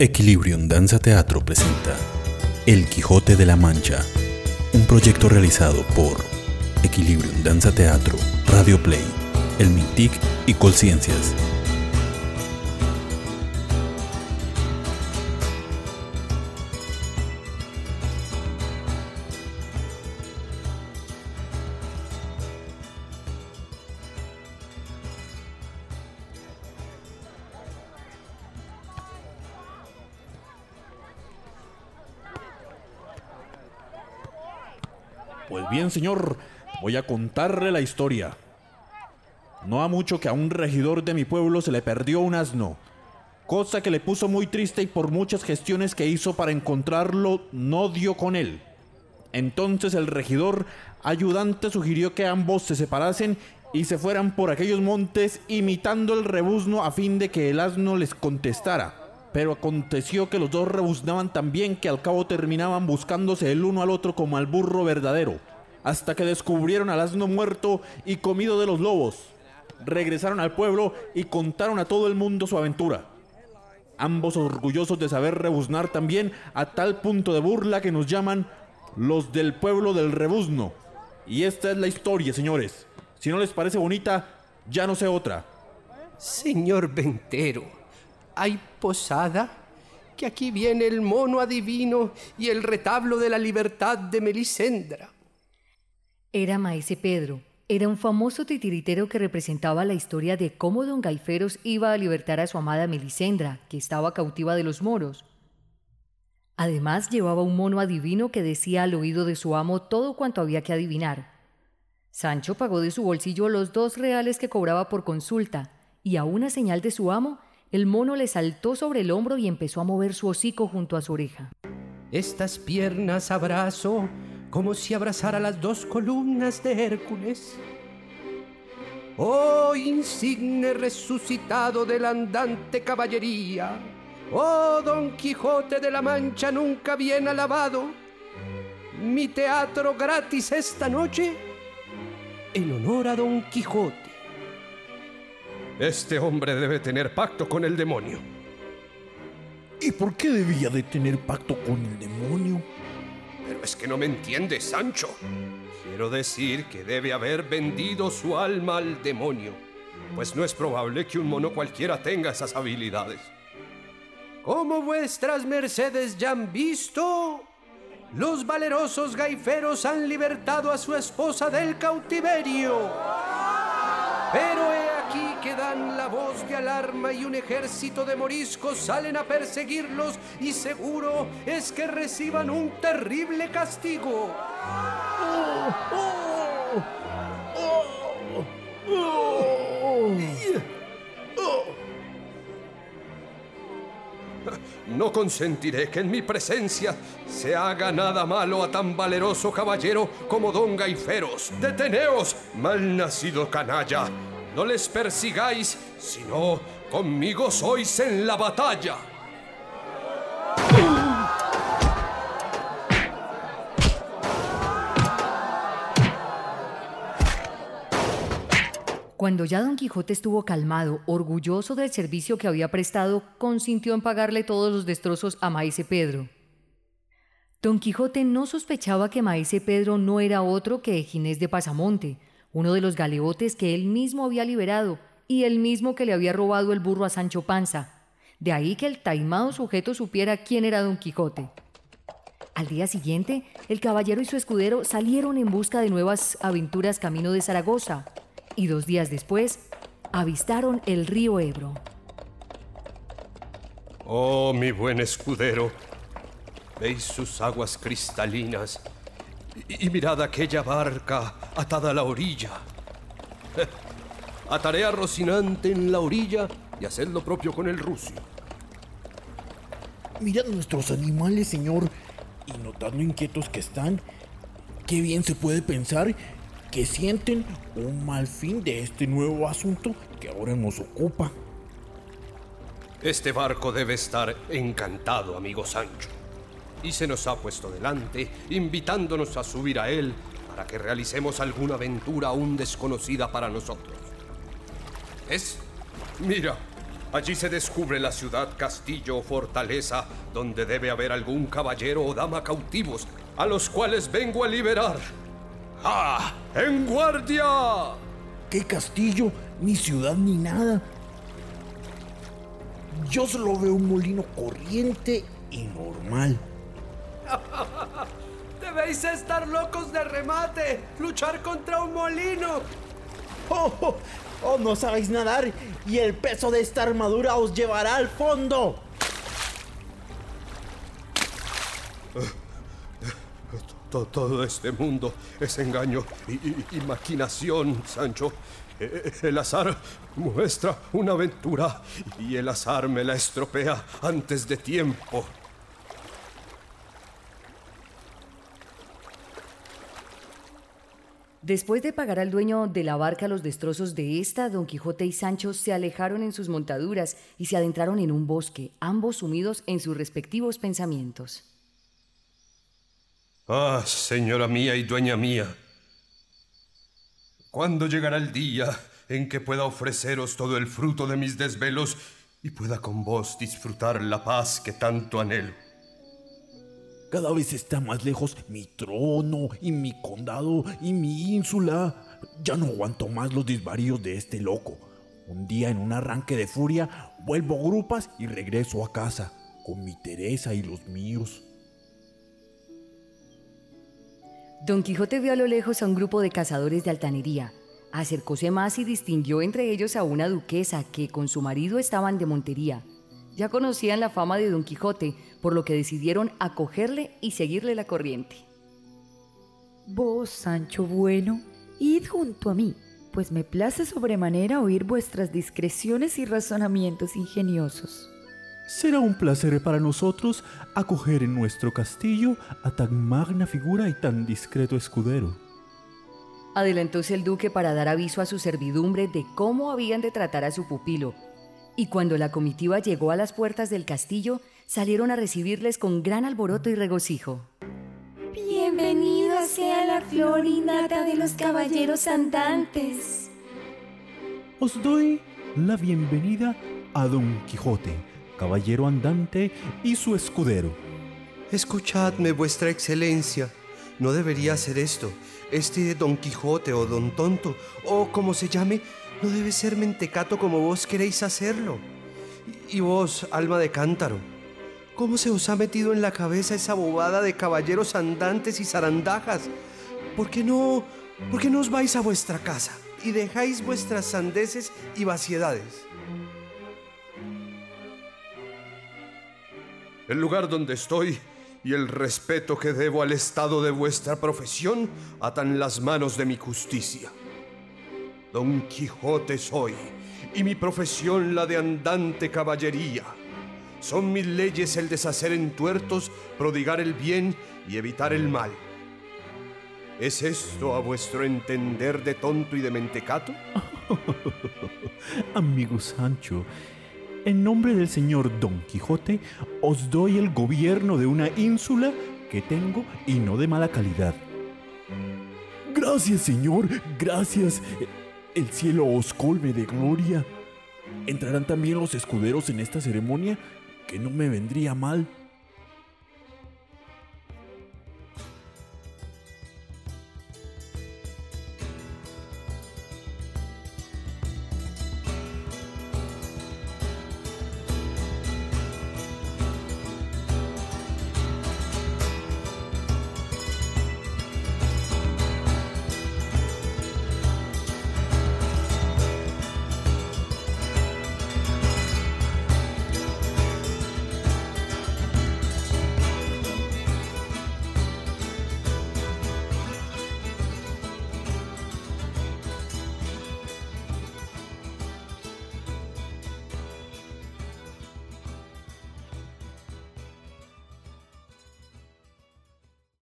Equilibrium Danza Teatro presenta El Quijote de la Mancha, un proyecto realizado por Equilibrium Danza Teatro, Radio Play, El Mintic y Colciencias. Pues bien, señor, voy a contarle la historia. No ha mucho que a un regidor de mi pueblo se le perdió un asno, cosa que le puso muy triste y por muchas gestiones que hizo para encontrarlo no dio con él. Entonces el regidor ayudante sugirió que ambos se separasen y se fueran por aquellos montes imitando el rebuzno a fin de que el asno les contestara. Pero aconteció que los dos rebuznaban tan bien que al cabo terminaban buscándose el uno al otro como al burro verdadero, hasta que descubrieron al asno muerto y comido de los lobos. Regresaron al pueblo y contaron a todo el mundo su aventura. Ambos orgullosos de saber rebuznar también a tal punto de burla que nos llaman los del pueblo del rebuzno. Y esta es la historia, señores. Si no les parece bonita, ya no sé otra. Señor Ventero, ¿hay posada? Que aquí viene el mono adivino y el retablo de la libertad de Melisendra. Era Maese Pedro. Era un famoso titiritero que representaba la historia de cómo don Gaiferos iba a libertar a su amada Melisendra, que estaba cautiva de los moros. Además llevaba un mono adivino que decía al oído de su amo todo cuanto había que adivinar. Sancho pagó de su bolsillo los dos reales que cobraba por consulta, y a una señal de su amo, el mono le saltó sobre el hombro y empezó a mover su hocico junto a su oreja. Estas piernas abrazo como si abrazara las dos columnas de Hércules. Oh insigne resucitado de la andante caballería, oh Don Quijote de la Mancha nunca bien alabado, mi teatro gratis esta noche en honor a Don Quijote. Este hombre debe tener pacto con el demonio. ¿Y por qué debía de tener pacto con el demonio? Pero es que no me entiendes, Sancho. Quiero decir que debe haber vendido su alma al demonio, pues no es probable que un mono cualquiera tenga esas habilidades. Como vuestras mercedes ya han visto, los valerosos gaiferos han libertado a su esposa del cautiverio. Pero dan la voz de alarma y un ejército de moriscos salen a perseguirlos y seguro es que reciban un terrible castigo. No consentiré que en mi presencia se haga nada malo a tan valeroso caballero como don Gaiferos. ¡Deteneos, malnacido canalla! No les persigáis, sino conmigo sois en la batalla. Cuando ya don Quijote estuvo calmado, orgulloso del servicio que había prestado, consintió en pagarle todos los destrozos a Maese Pedro. Don Quijote no sospechaba que Maese Pedro no era otro que Ginés de Pasamonte, uno de los galeotes que él mismo había liberado y el mismo que le había robado el burro a Sancho Panza. De ahí que el taimado sujeto supiera quién era don Quijote. Al día siguiente, el caballero y su escudero salieron en busca de nuevas aventuras camino de Zaragoza, y dos días después avistaron el río Ebro. Oh, mi buen escudero, veis sus aguas cristalinas y, y mirad aquella barca atada a la orilla. Ataré a Rocinante en la orilla y haced lo propio con el rucio. Mirad nuestros animales, señor, y notad lo inquietos que están. Qué bien se puede pensar que sienten un mal fin de este nuevo asunto que ahora nos ocupa. Este barco debe estar encantado, amigo Sancho. Y se nos ha puesto delante, invitándonos a subir a él para que realicemos alguna aventura aún desconocida para nosotros. ¿Es? Mira, Allí se descubre la ciudad, castillo o fortaleza donde debe haber algún caballero o dama cautivos a los cuales vengo a liberar. ¡Ah! ¡En guardia! ¿Qué castillo? Ni ciudad ni nada. Yo solo veo un molino corriente y normal. Debéis estar locos de remate. Luchar contra un molino. Oh, oh, oh, no sabéis nadar y el peso de esta armadura os llevará al fondo. Todo este mundo es engaño y, maquinación, Sancho. E, el azar muestra una aventura y el azar me la estropea antes de tiempo. Después de pagar al dueño de la barca los destrozos de esta, Don Quijote y Sancho se alejaron en sus montaduras y se adentraron en un bosque, ambos sumidos en sus respectivos pensamientos. Ah, señora mía y dueña mía, ¿cuándo llegará el día en que pueda ofreceros todo el fruto de mis desvelos y pueda con vos disfrutar la paz que tanto anhelo? Cada vez está más lejos mi trono y mi condado y mi ínsula. Ya no aguanto más los disvaríos de este loco. Un día en un arranque de furia vuelvo a grupas y regreso a casa con mi Teresa y los míos. Don Quijote vio a lo lejos a un grupo de cazadores de altanería. Acercóse más y distinguió entre ellos a una duquesa que con su marido estaban de montería. Ya conocían la fama de Don Quijote, por lo que decidieron acogerle y seguirle la corriente. Vos, Sancho bueno, id junto a mí, pues me place sobremanera oír vuestras discreciones y razonamientos ingeniosos. Será un placer para nosotros acoger en nuestro castillo a tan magna figura y tan discreto escudero. Adelantóse el duque para dar aviso a su servidumbre de cómo habían de tratar a su pupilo, y cuando la comitiva llegó a las puertas del castillo, salieron a recibirles con gran alboroto y regocijo. Bienvenido sea la flor innata de los caballeros andantes. Os doy la bienvenida a Don Quijote, caballero andante y su escudero. Escuchadme, vuestra excelencia. No debería hacer esto. Este Don Quijote o Don Tonto, o como se llame, no debe ser mentecato como vos queréis hacerlo. Y vos, alma de cántaro, ¿cómo se os ha metido en la cabeza esa bobada de caballeros andantes y zarandajas? ¿Por qué no, por qué no os vais a vuestra casa y dejáis vuestras sandeces y vaciedades? El lugar donde estoy y el respeto que debo al estado de vuestra profesión atan las manos de mi justicia. Don Quijote soy, y mi profesión la de andante caballería. Son mis leyes el deshacer en tuertos, prodigar el bien y evitar el mal. ¿Es esto a vuestro entender de tonto y de mentecato? Amigo Sancho, en nombre del señor Don Quijote, os doy el gobierno de una ínsula que tengo y no de mala calidad. Gracias, señor, gracias el cielo os colme de gloria. ¿Entrarán también los escuderos en esta ceremonia? Que no me vendría mal.